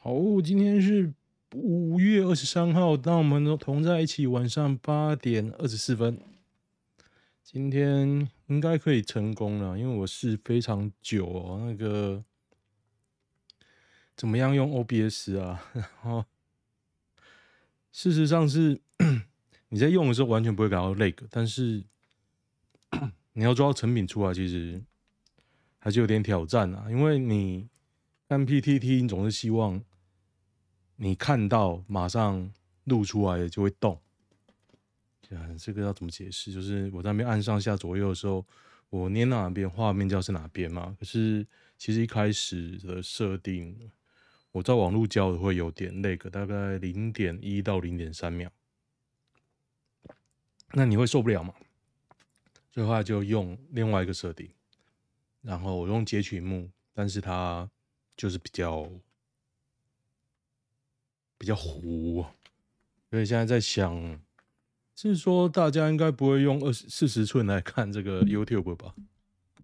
好，今天是五月二十三号，当我们都同在一起，晚上八点二十四分。今天应该可以成功了，因为我试非常久哦。那个怎么样用 OBS 啊？然后事实上是 你在用的时候完全不会感到累但是 你要抓到成品出来，其实还是有点挑战啊。因为你看 PTT，你总是希望。你看到马上录出来的就会动，这个要怎么解释？就是我在那边按上下左右的时候，我捏到哪边，画面就要是哪边嘛。可是其实一开始的设定，我在网络教的会有点那个，大概零点一到零点三秒，那你会受不了嘛？所以后来就用另外一个设定，然后我用截取幕，但是它就是比较。比较糊，所以现在在想，是说大家应该不会用二十四十寸来看这个 YouTube 吧？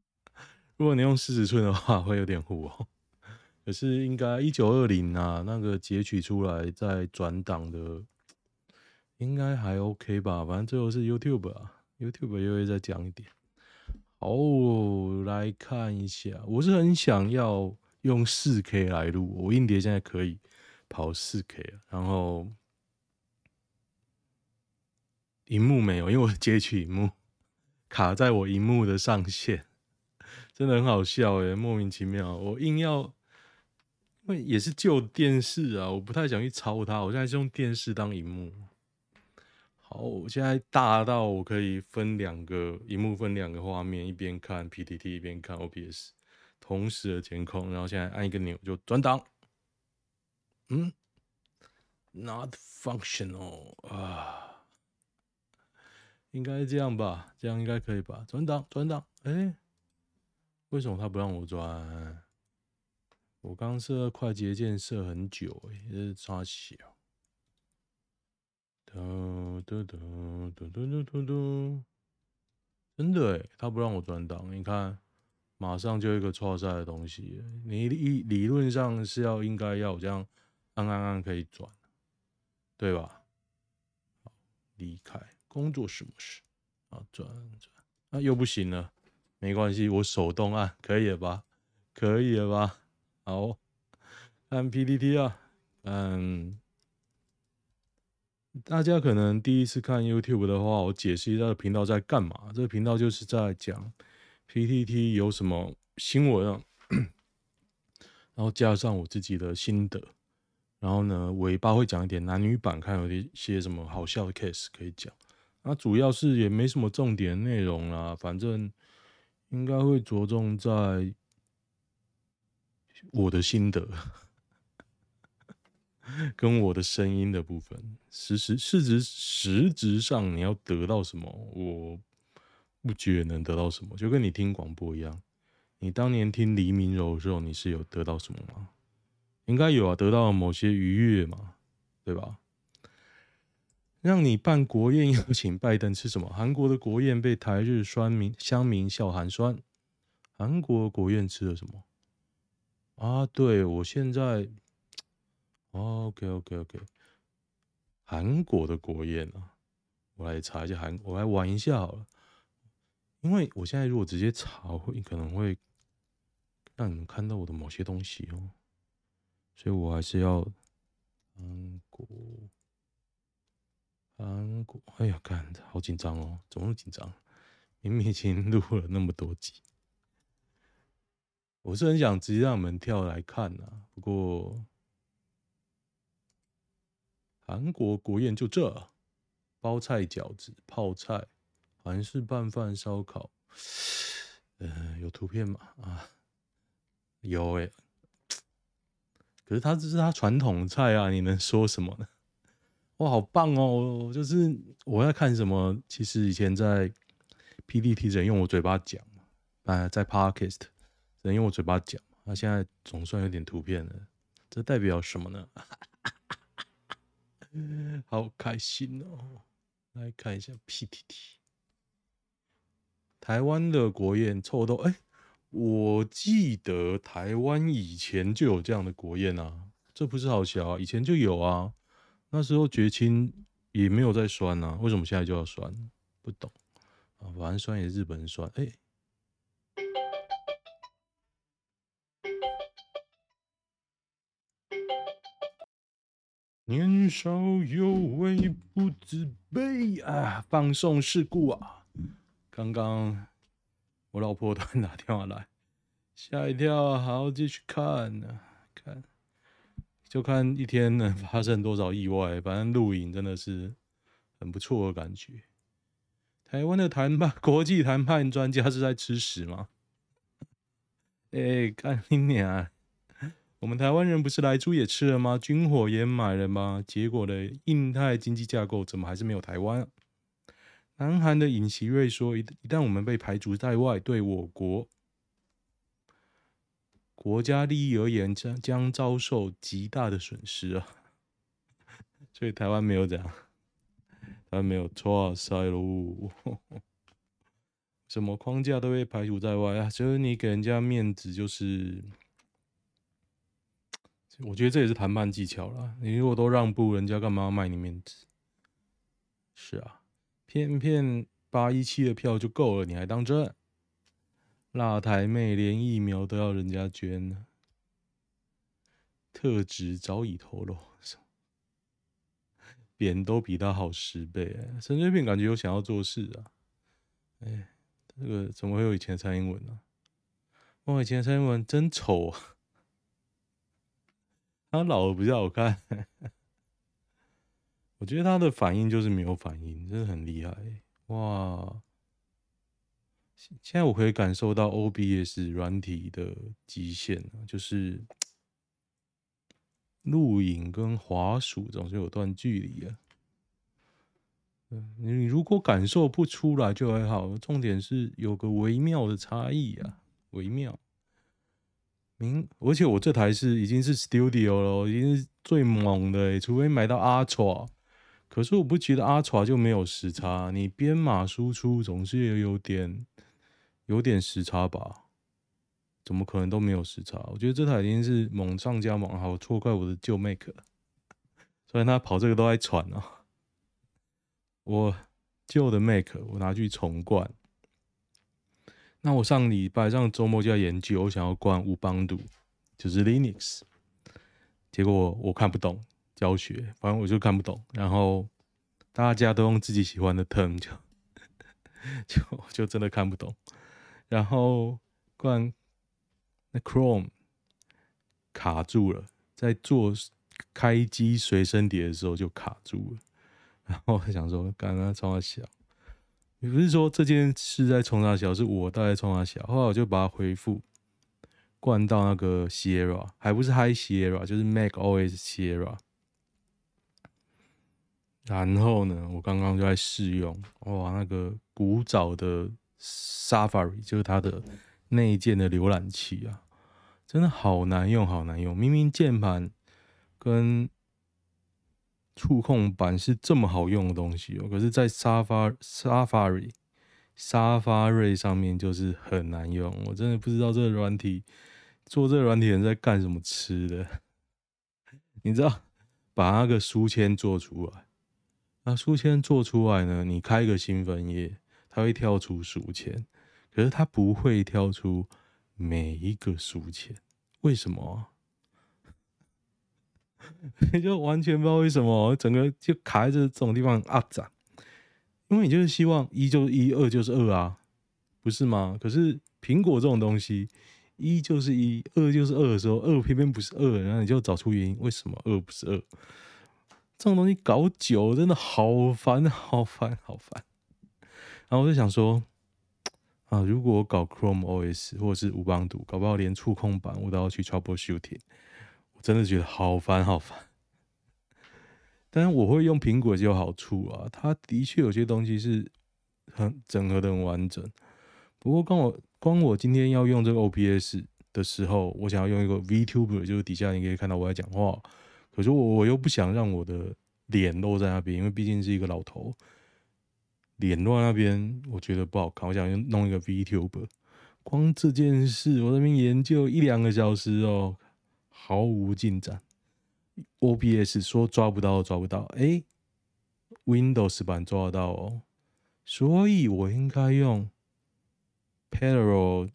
如果你用四十寸的话，会有点糊哦。可是应该一九二零啊，那个截取出来再转档的，应该还 OK 吧？反正最后是 YouTube 啊，YouTube 又会再讲一点。好，来看一下，我是很想要用四 K 来录，我硬碟现在可以。跑四 K，然后荧幕没有，因为我截取荧幕卡在我荧幕的上限，真的很好笑诶，莫名其妙。我硬要，因为也是旧电视啊，我不太想去抄它。我现在是用电视当荧幕。好，我现在大到我可以分两个荧幕，分两个画面，一边看 PTT，一边看 OBS，同时的监控。然后现在按一个钮就转档。嗯，not functional 啊，应该这样吧？这样应该可以吧？转档，转档，哎，为什么他不让我转？我刚设快捷键设很久，哎，这是差小。嘟嘟嘟嘟嘟嘟嘟嘟，真的哎，他不让我转档，你看，马上就一个错赛的东西。你理理论上是要应该要这样。按按按可以转，对吧？好，离开工作室模式，啊，转转，啊，又不行了，没关系，我手动按可以了吧？可以了吧？好，按 PPT 啊，嗯，大家可能第一次看 YouTube 的话，我解释一下这个频道在干嘛。这个频道就是在讲 PTT 有什么新闻啊，然后加上我自己的心得。然后呢，尾巴会讲一点男女版，看有一些什么好笑的 case 可以讲。那主要是也没什么重点内容啦，反正应该会着重在我的心得 跟我的声音的部分。实实实实质上你要得到什么，我不觉能得到什么，就跟你听广播一样。你当年听黎明柔的时候，你是有得到什么吗？应该有啊，得到某些愉悦嘛，对吧？让你办国宴邀请拜登吃什么？韩国的国宴被台日酸民乡民笑寒酸。韩国国宴吃了什么？啊，对，我现在，OK OK OK，韩国的国宴啊，我来查一下韩，我来玩一下好了。因为我现在如果直接查，会可能会让你们看到我的某些东西哦。所以我还是要韩国，韩国，哎呀，干好紧张哦！怎么那么紧张？明明已经录了那么多集，我是很想直接让你们跳来看呐。不过，韩国国宴就这：包菜、饺子、泡菜、韩式拌饭、烧烤。呃，有图片吗？啊，有诶、可是它这是它传统菜啊，你能说什么呢？哇，好棒哦！就是我在看什么，其实以前在 PTT 只能用我嘴巴讲嘛，啊，在 Podcast 只能用我嘴巴讲，那现在总算有点图片了，这代表什么呢？好开心哦！来看一下 PTT，台湾的国宴臭豆哎。我记得台湾以前就有这样的国宴啊，这不是好笑啊，以前就有啊。那时候绝清也没有在酸啊，为什么现在就要酸？不懂啊，反正酸也是日本人酸。哎、年少有为不自卑啊，放送事故啊！刚刚我老婆突然打电话来，吓一跳。好，继续看呢，看。就看一天能发生多少意外，反正录影真的是很不错的感觉。台湾的谈判国际谈判专家是在吃屎吗？哎、欸，干你娘！我们台湾人不是来猪也吃了吗？军火也买了吗？结果的印太经济架构怎么还是没有台湾、南韩的尹锡悦说，一一旦我们被排除在外，对我国。国家利益而言，将将遭受极大的损失啊！所以台湾没有这样，台湾没有错塞喽，什么框架都被排除在外啊！就是你给人家面子，就是我觉得这也是谈判技巧啦。你如果都让步，人家干嘛要卖你面子？是啊，偏偏八一七的票就够了，你还当真？辣台妹连疫苗都要人家捐呢，特质早已透露，扁都比他好十倍。陈水扁感觉有想要做事啊，哎，这个怎么会有以前蔡英文呢？我以前蔡英文真丑啊，他老了比较好看。我觉得他的反应就是没有反应，真的很厉害哇。现在我可以感受到 OBS 软体的极限，就是录影跟滑鼠总是有段距离啊。你如果感受不出来就还好，重点是有个微妙的差异啊，微妙。明，而且我这台是已经是 Studio 了，已经是最猛的，除非买到 Ultra。可是我不觉得阿爪就没有时差，你编码输出总是也有点。有点时差吧？怎么可能都没有时差？我觉得这台已经是猛上加猛，好错怪我的旧 Mac 了。虽然他跑这个都在喘啊。我旧的 Mac 我拿去重灌。那我上礼拜上周末就在研究，我想要灌乌邦杜，就是 Linux。结果我看不懂教学，反正我就看不懂。然后大家都用自己喜欢的 term，就 就就真的看不懂。然后，关那 Chrome 卡住了，在做开机随身碟的时候就卡住了。然后我想说，刚刚从他小，也不是说这件事在冲他小，是我大概冲他小。后来我就把它恢复，灌到那个 Sierra，还不是 High Sierra，就是 Mac OS Sierra。然后呢，我刚刚就在试用，哇，那个古早的。Safari 就是它的内建的浏览器啊，真的好难用，好难用。明明键盘跟触控板是这么好用的东西哦，可是，在 Safari Safari Safari 上面就是很难用。我真的不知道这个软体做这个软体人在干什么吃的。你知道，把那个书签做出来，那书签做出来呢，你开一个新分页。它会跳出书签，可是它不会跳出每一个书签，为什么？你 就完全不知道为什么，整个就卡在这种地方啊！咋？因为你就是希望一就是一，二就是二啊，不是吗？可是苹果这种东西，一就是一，二就是二的时候，二偏偏不是二，然后你就找出原因，为什么二不是二？这种东西搞久真的好烦，好烦，好烦。然后我就想说，啊，如果我搞 Chrome OS 或者是无邦图，搞不好连触控板我都要去 troubleshooting，我真的觉得好烦好烦。但是我会用苹果就有好处啊，它的确有些东西是很整合的很完整。不过刚我光我今天要用这个 OBS 的时候，我想要用一个 VTuber，就是底下你可以看到我在讲话，可是我我又不想让我的脸露在那边，因为毕竟是一个老头。脸露在那边，我觉得不好看。我想弄一个 VTuber，光这件事我这边研究一两个小时哦，毫无进展。OBS 说抓不到，抓不到，哎、，Windows 版抓得到哦，所以我应该用 Parallel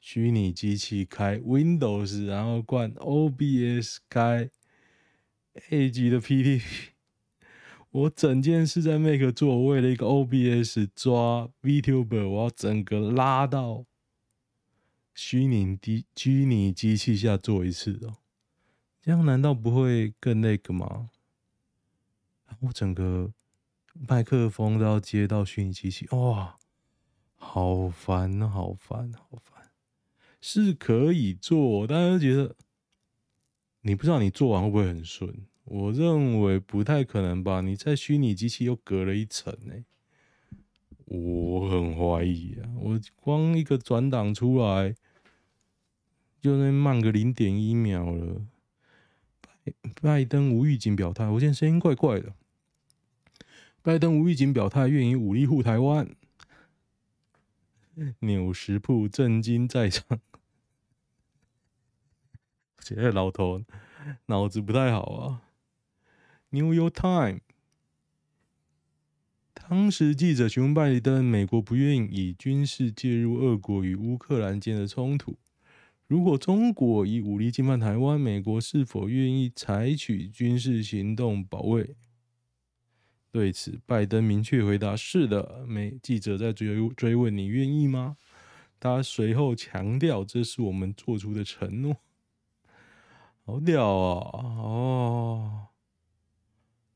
虚拟机器开 Windows，然后灌 OBS 开 A 级的 PTT。我整件事在 Make 做，为了一个 OBS 抓 VTuber，我要整个拉到虚拟机虚拟机器下做一次哦。这样难道不会更那个吗？我整个麦克风都要接到虚拟机器，哇，好烦，好烦，好烦！是可以做，但是觉得你不知道你做完会不会很顺。我认为不太可能吧？你在虚拟机器又隔了一层呢，我很怀疑啊！我光一个转档出来，就能慢个零点一秒了。拜登无预警表态，我现在声音怪怪的。拜登无预警表态，愿意武力护台湾。纽时铺震惊在场，这老头脑子不太好啊。New York Times，当时记者询问拜登，美国不愿意以军事介入俄国与乌克兰间的冲突。如果中国以武力侵犯台湾，美国是否愿意采取军事行动保卫？对此，拜登明确回答：“是的。”美记者在追追问：“你愿意吗？”他随后强调：“这是我们做出的承诺。”好屌啊！哦。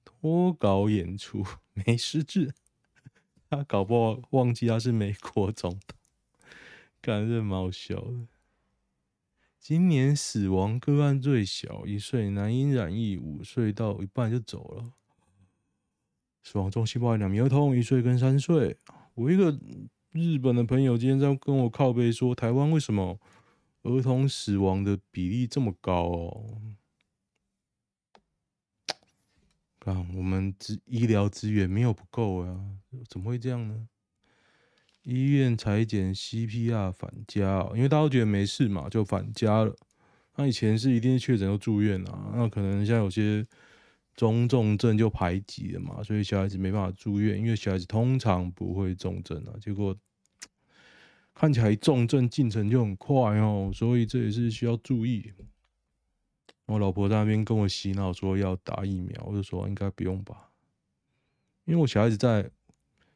脱稿演出没失智，他搞不好忘记他是美国总统，感觉蛮好笑的。今年死亡个案最小，一岁男婴染疫，五岁到一半就走了。死亡中心包含两名儿童，一岁跟三岁。我一个日本的朋友今天在跟我靠背说，台湾为什么儿童死亡的比例这么高哦？啊，我们资医疗资源没有不够啊，怎么会这样呢？医院裁减 CPR 返家，因为大家都觉得没事嘛，就返家了。那以前是一定确诊就住院啊，那可能现在有些中重症就排挤了嘛，所以小孩子没办法住院，因为小孩子通常不会重症啊。结果看起来重症进程就很快哦，所以这也是需要注意。我老婆在那边跟我洗脑说要打疫苗，我就说应该不用吧，因为我小孩子在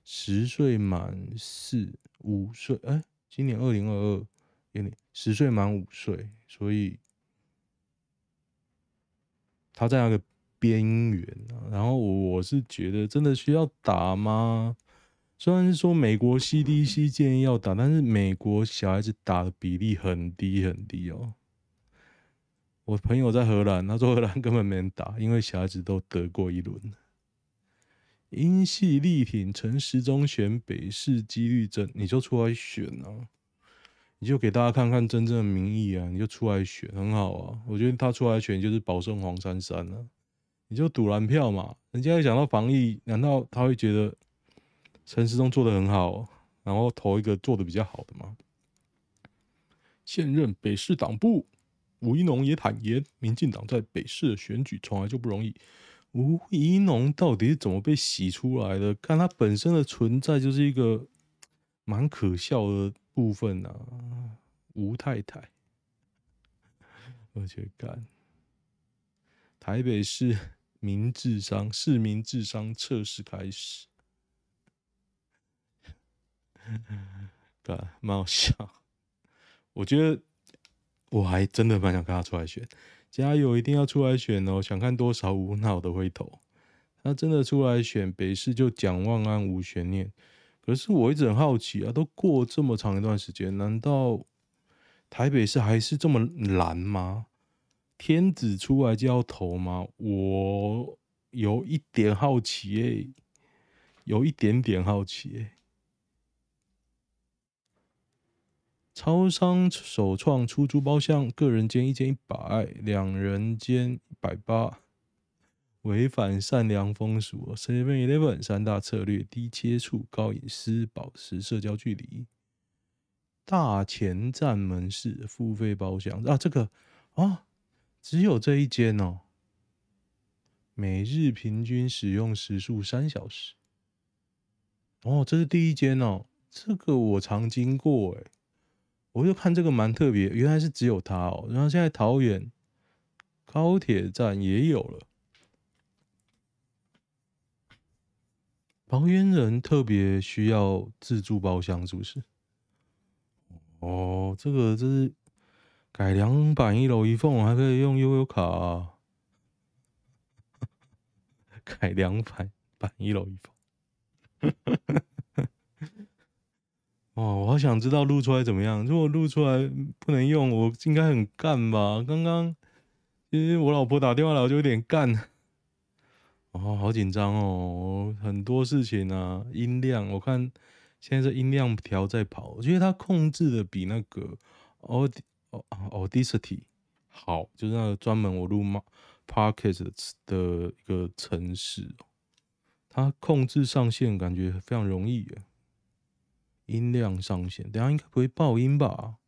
十岁满四五岁，哎，今年二零二二年十岁满五岁，所以他在那个边缘。然后我是觉得真的需要打吗？虽然是说美国 CDC 建议要打，但是美国小孩子打的比例很低很低哦。我朋友在荷兰，他说荷兰根本没人打，因为小孩子都得过一轮。英系力挺陈时中选北市几率真，你就出来选啊！你就给大家看看真正的民意啊！你就出来选，很好啊！我觉得他出来选就是保胜黄珊珊啊！你就赌蓝票嘛！人家一讲到防疫，难道他会觉得陈时中做的很好，然后投一个做的比较好的嘛？现任北市党部。吴怡农也坦言，民进党在北市的选举从来就不容易。吴怡农到底是怎么被洗出来的？看他本身的存在就是一个蛮可笑的部分啊。吴太太，我觉得干台北市民智商市民智商测试开始，干蛮好笑。我觉得。我还真的蛮想看他出来选，加油，一定要出来选哦！想看多少无脑的回头，他真的出来选北市就蒋万安无悬念。可是我一直很好奇啊，都过这么长一段时间，难道台北市还是这么蓝吗？天子出来就要投吗？我有一点好奇诶、欸，有一点点好奇诶、欸。超商首创出租包厢，个人间一间一百，两人间一百八，违反善良风俗。Seven Eleven 三大策略：低接触、高隐私、保持社交距离。大前站门市付费包厢啊，这个啊，只有这一间哦。每日平均使用时数三小时。哦，这是第一间哦，这个我常经过哎，我就看这个蛮特别，原来是只有它哦。然后现在桃园高铁站也有了。桃园人特别需要自助包厢，是不是？哦，这个这是改良版一楼一凤，还可以用悠游卡啊。改良版版一楼一凤。哦，我好想知道录出来怎么样。如果录出来不能用，我应该很干吧？刚刚其实我老婆打电话来，我就有点干。哦，好紧张哦，很多事情啊，音量，我看现在这音量条在跑，我觉得它控制的比那个 Aud Audacity 好，就是那个专门我录 Podcast 的一个程式。它控制上限感觉非常容易，音量上限，等下应该不会爆音吧？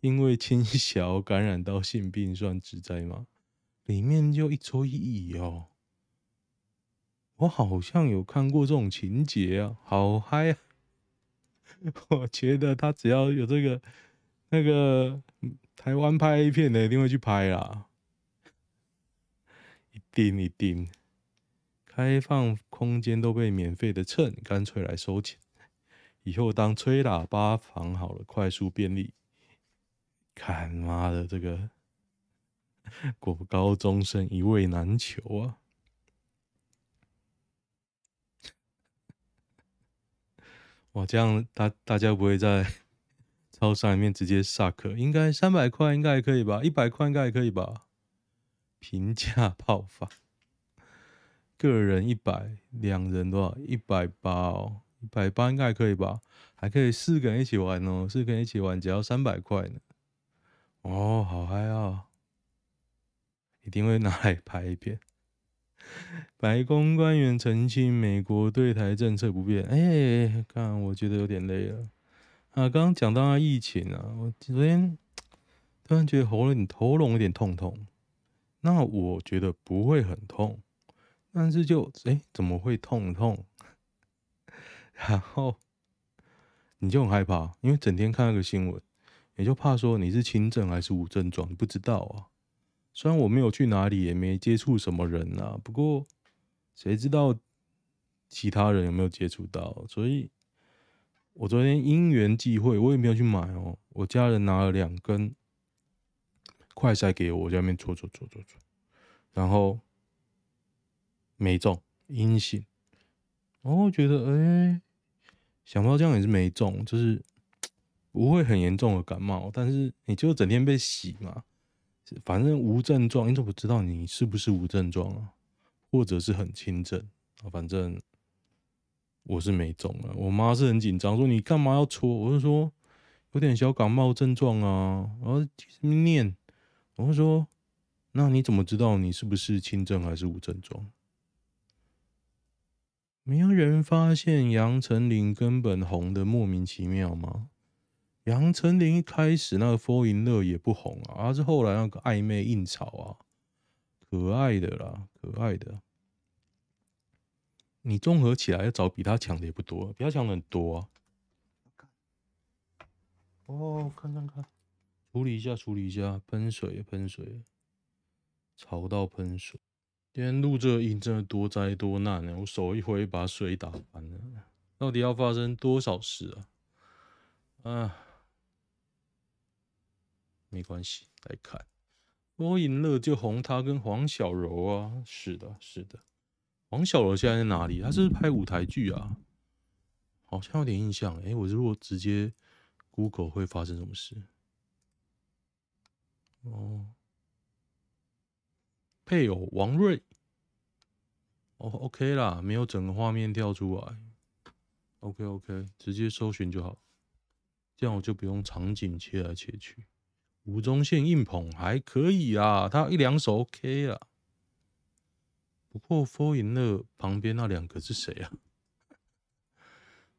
因为轻小感染到性病算职灾吗？里面就一桌一椅哦，我好像有看过这种情节啊，好嗨啊！我觉得他只要有这个那个台湾拍 A 片的一定会去拍啦，一定一定。开放空间都被免费的蹭，干脆来收钱。以后当吹喇叭房好了，快速便利。看妈的，这个 国高中生一位难求啊！哇，这样大大家不会在 超市里面直接撒客？应该三百块应该还可以吧？一百块应该还可以吧？平价泡饭。个人一百，两人多少？一百八哦，一百八应该可以吧？还可以四个人一起玩哦，四个人一起玩只要三百块呢。哦，好嗨啊！一定会拿来拍一片。白宫官员澄清，美国对台政策不变。哎，看，我觉得有点累了。啊，刚刚讲到疫情啊，我昨天突然觉得喉咙喉咙有点痛痛。那我觉得不会很痛。但是就哎、怎么会痛痛？然后你就很害怕，因为整天看那个新闻，你就怕说你是轻症还是无症状，你不知道啊。虽然我没有去哪里，也没接触什么人啊，不过谁知道其他人有没有接触到？所以，我昨天因缘际会，我也没有去买哦。我家人拿了两根快筛给我，我在那边搓搓搓搓搓，然后。没中，阴性，然后觉得，哎、想不到这样也是没中，就是 不会很严重的感冒，但是你就整天被洗嘛，反正无症状，你怎么知道你是不是无症状啊？或者是很轻症？反正我是没中了。我妈是很紧张，说你干嘛要搓？我就说有点小感冒症状啊，然后念，我就说那你怎么知道你是不是轻症还是无症状？没有人发现杨丞琳根本红的莫名其妙吗？杨丞琳一开始那个 Fall in Love 也不红啊，而是后来那个暧昧硬炒啊，可爱的啦，可爱的。你综合起来要找比他强的也不多，比他强的很多啊。哦，看看看，处理一下，处理一下，喷水，喷水，吵到喷水。今天录这音真的多灾多难呢！我手一挥把水打翻了，到底要发生多少事啊？啊，没关系，来看，我赢了就红他跟黄小柔啊，是的，是的，黄小柔现在在哪里？他是不是拍舞台剧啊？好像有点印象。哎，我如果直接 Google 会发生什么事？哦。配偶王瑞，哦，OK 啦，没有整个画面跳出来，OK OK，直接搜寻就好，这样我就不用场景切来切去。吴宗宪硬捧还可以啊，他一两首 OK 啦。不过 Fall in Love 旁边那两个是谁啊？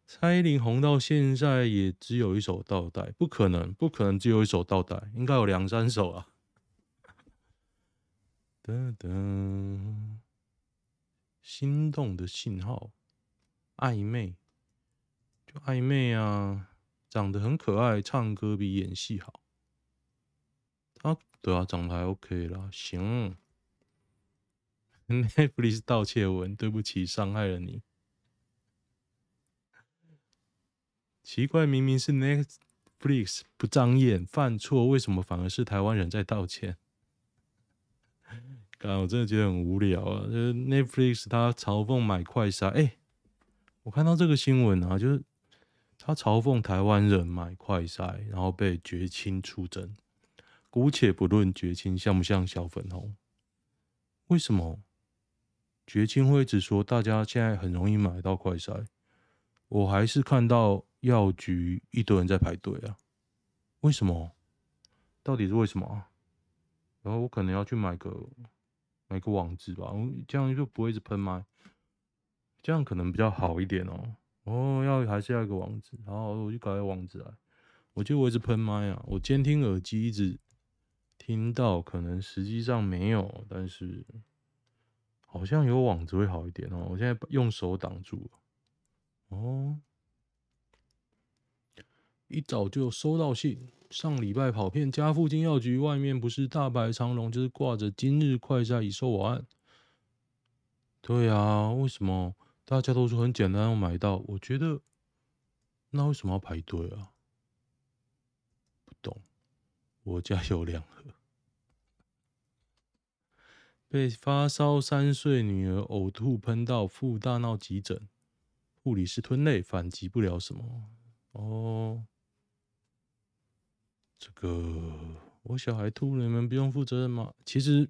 蔡依林红到现在也只有一首倒带，不可能，不可能只有一首倒带，应该有两三首啊。哒哒心动的信号，暧昧，就暧昧啊！长得很可爱，唱歌比演戏好。啊，对啊，长得还 OK 啦，行。Netflix 盗窃文，对不起，伤害了你。奇怪，明明是 Netflix 不长眼犯错，为什么反而是台湾人在道歉？刚我真的觉得很无聊啊！就是 Netflix 他嘲讽买快筛，哎、我看到这个新闻啊，就是他嘲讽台湾人买快筛，然后被绝亲出征。姑且不论绝亲像不像小粉红，为什么？绝亲会一直说大家现在很容易买到快筛，我还是看到药局一堆人在排队啊。为什么？到底是为什么？然后我可能要去买个买个网址吧，这样就不会一直喷麦，这样可能比较好一点哦。哦，要还是要一个网址，然后我就搞一个网址来。我觉得我一直喷麦啊，我监听耳机一直听到，可能实际上没有，但是。好像有网子会好一点哦，我现在用手挡住。哦，一早就收到信，上礼拜跑遍家附近药局，外面不是大排长龙，就是挂着“今日快筛已售完”。对啊，为什么大家都说很简单要买到？我觉得那为什么要排队啊？不懂，我家有两盒。被发烧三岁女儿呕吐喷到，父大闹急诊，护理师吞泪反击不了什么。哦，这个我小孩吐了，你们不用负责任吗？其实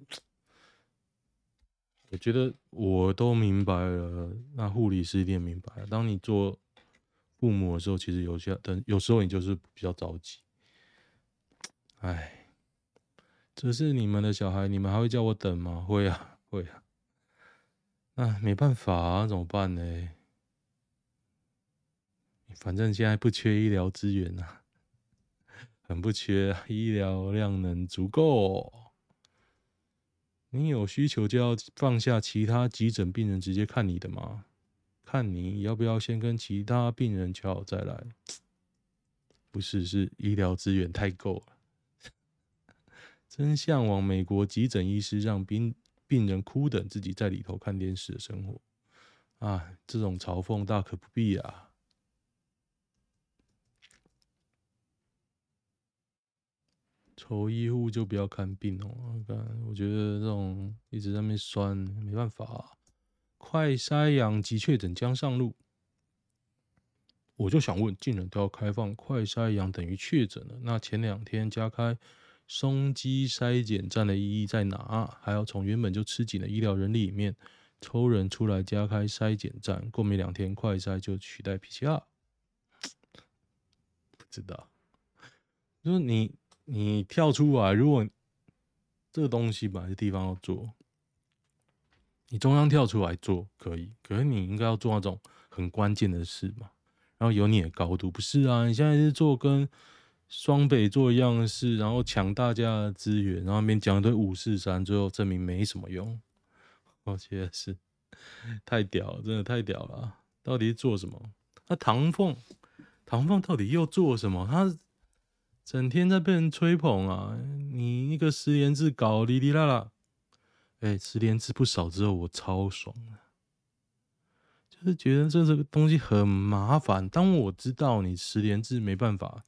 我觉得我都明白了，那护理师一定明白。当你做父母的时候，其实有些等有时候你就是比较着急。哎。这是你们的小孩，你们还会叫我等吗？会啊，会啊。那没办法啊，怎么办呢？反正现在不缺医疗资源呐，很不缺，医疗量能足够。你有需求就要放下其他急诊病人，直接看你的吗？看你要不要先跟其他病人瞧好再来。不是，是医疗资源太够了。真向往美国急诊医师让病病人哭等，自己在里头看电视的生活啊！这种嘲讽大可不必啊！丑医护就不要看病哦！我觉得这种一直在那边酸，没办法。快筛阳及确诊将上路，我就想问：既然都要开放快筛阳等于确诊了，那前两天加开。松基筛检站的意义在哪？还要从原本就吃紧的医疗人力里面抽人出来加开筛检站，过没两天快筛就取代 PCR？不知道。就是你你跳出来，如果这个东西本来是地方要做，你中央跳出来做可以，可是你应该要做那种很关键的事嘛，然后有你的高度，不是啊？你现在是做跟。双北做一样的事，然后抢大家的资源，然后那边讲一堆五四三，最后证明没什么用。我觉得是太屌，真的太屌了！到底是做什么？那唐凤，唐凤到底又做什么？他整天在被人吹捧啊！你一个十连制搞哩哩啦啦，哎、欸，实联制不少之后，我超爽的，就是觉得这这个东西很麻烦。当我知道你十连制没办法。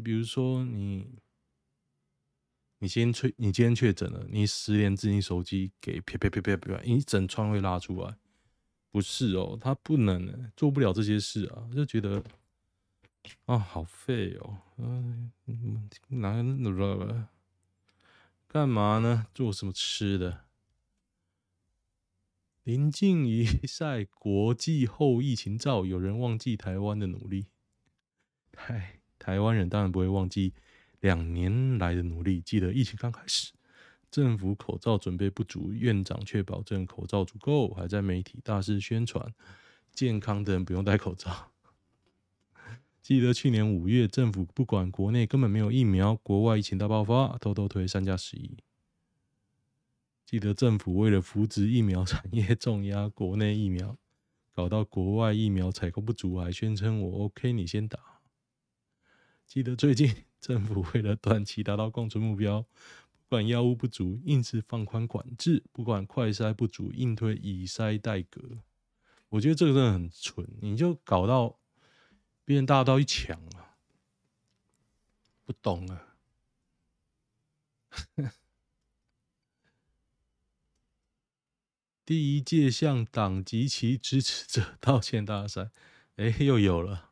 比如说你，你先确，你今天确诊了，你十连制你手机给啪啪啪啪啪，一整串会拉出来，不是哦，他不能做不了这些事啊，就觉得啊，好废哦，嗯，哪那了？干嘛呢？做什么吃的？临近一晒国际后疫情照，有人忘记台湾的努力，嗨。台湾人当然不会忘记两年来的努力。记得疫情刚开始，政府口罩准备不足，院长却保证口罩足够，还在媒体大肆宣传健康的人不用戴口罩。记得去年五月，政府不管国内根本没有疫苗，国外疫情大爆发，偷偷推三加十一。记得政府为了扶植疫苗产业，重压国内疫苗，搞到国外疫苗采购不足，还宣称我 OK，你先打。记得最近政府为了短期达到共存目标，不管药物不足，硬是放宽管制；不管快筛不足，硬推以筛代隔。我觉得这个真的很蠢，你就搞到别人大刀一抢啊！不懂啊。第一届向党及其支持者道歉大赛，哎，又有了。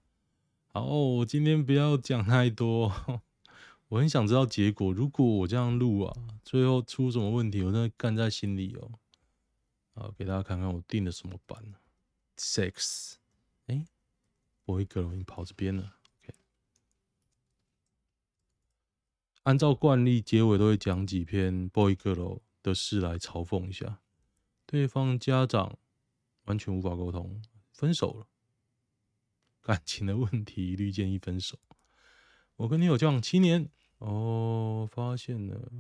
好，我今天不要讲太多，我很想知道结果。如果我这样录啊，最后出什么问题，我真的干在心里哦。好，给大家看看我定的什么版。Six，哎，我一个人已经跑这边了。OK，按照惯例，结尾都会讲几篇 Boy Girl 的事来嘲讽一下。对方家长完全无法沟通，分手了。感情的问题，一律建议分手。我跟女友交往七年，哦，发现了，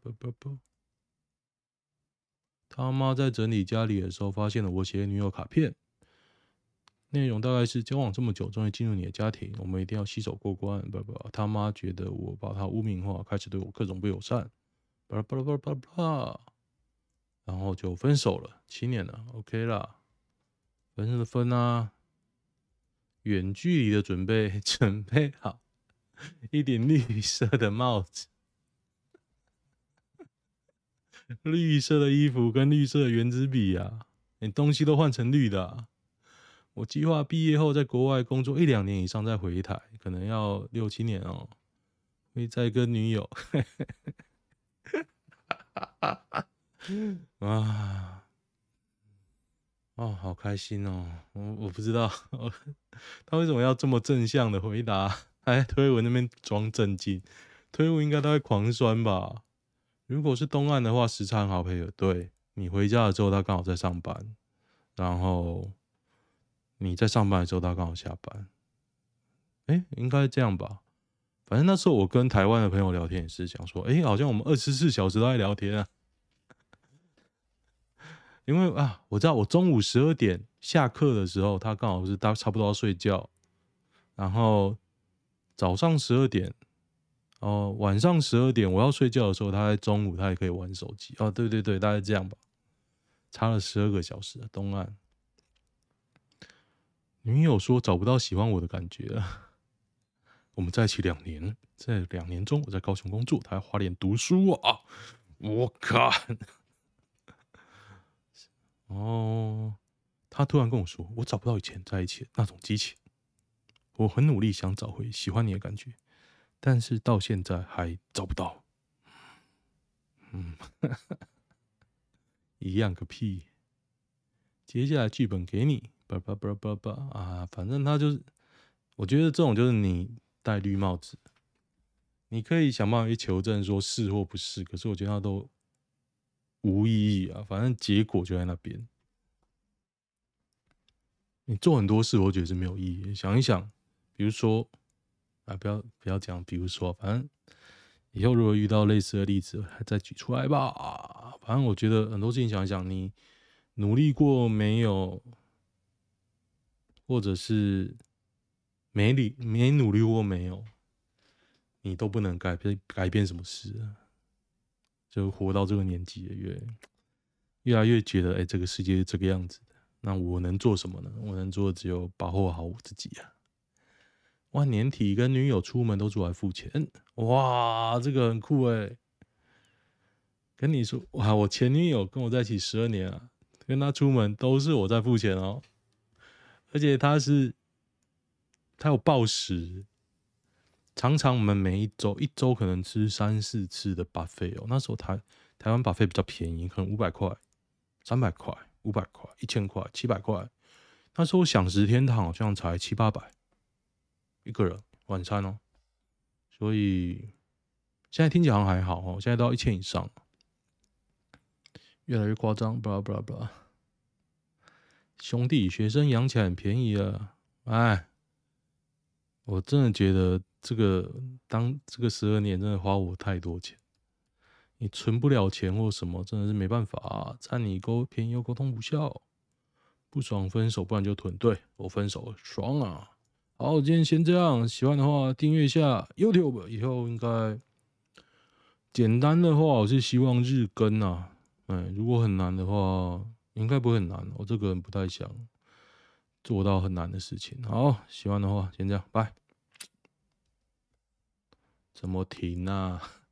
不不不，他妈在整理家里的时候，发现了我写的女友卡片，内容大概是交往这么久，终于进入你的家庭，我们一定要携手过关。不不，他妈觉得我把他污名化，开始对我各种不友善。巴拉巴拉巴拉巴拉。然后就分手了，七年了，OK 啦，分就分啊。远距离的准备，准备好一顶绿色的帽子，绿色的衣服跟绿色的原子笔啊，你东西都换成绿的。我计划毕业后在国外工作一两年以上再回台，可能要六七年哦，会再跟女友。啊，哦，好开心哦！我我不知道他为什么要这么正向的回答。哎，推文那边装正经，推文应该都会狂酸吧？如果是东岸的话，时差很好配合。对，你回家了之后，他刚好在上班，然后你在上班的时候，他刚好下班。哎，应该这样吧？反正那时候我跟台湾的朋友聊天也是讲说，哎，好像我们二十四小时都在聊天啊。因为啊，我知道我中午十二点下课的时候，他刚好是他差不多要睡觉，然后早上十二点，哦，晚上十二点我要睡觉的时候，他在中午他也可以玩手机哦，对对对，大概这样吧，差了十二个小时。东岸女友说找不到喜欢我的感觉，我们在一起两年，在两年中我在高雄工作，她在花莲读书啊，我靠！哦，他突然跟我说：“我找不到以前在一起的那种激情。我很努力想找回喜欢你的感觉，但是到现在还找不到。”嗯，一样个屁！接下来剧本给你，叭叭叭叭叭啊！反正他就是，我觉得这种就是你戴绿帽子，你可以想办法去求证说是或不是，可是我觉得他都。无意义啊，反正结果就在那边。你做很多事，我觉得是没有意义。想一想，比如说，啊，不要不要讲，比如说，反正以后如果遇到类似的例子，还再举出来吧。反正我觉得很多事情，想一想，你努力过没有，或者是没理没努力过没有，你都不能改变改变什么事啊。就活到这个年纪，越越来越觉得，哎、欸，这个世界是这个样子的。那我能做什么呢？我能做的只有保护好我自己啊！万，年体跟女友出门都是我来付钱，哇，这个很酷哎、跟你说，哇，我前女友跟我在一起十二年啊，跟她出门都是我在付钱哦，而且她是，她有报时。常常我们每一周一周可能吃三四次的 buffet 哦，那时候台台湾 buffet 比较便宜，可能五百块、三百块、五百块、一千块、七百块。那时候享食天堂好像才七八百一个人晚餐哦，所以现在听起来好像还好哦，现在都要一千以上，越来越夸张，巴拉巴拉巴拉。兄弟，学生养起来很便宜啊，哎，我真的觉得。这个当这个十二年真的花我太多钱，你存不了钱或什么，真的是没办法啊。占你沟便宜又沟通无效，不爽分手，不然就囤。对，我分手，爽啊！好，今天先这样。喜欢的话订阅一下 YouTube，以后应该简单的话，我是希望日更啊。哎，如果很难的话，应该不会很难。我这个人不太想做到很难的事情。好，喜欢的话先这样，拜。怎么停啊？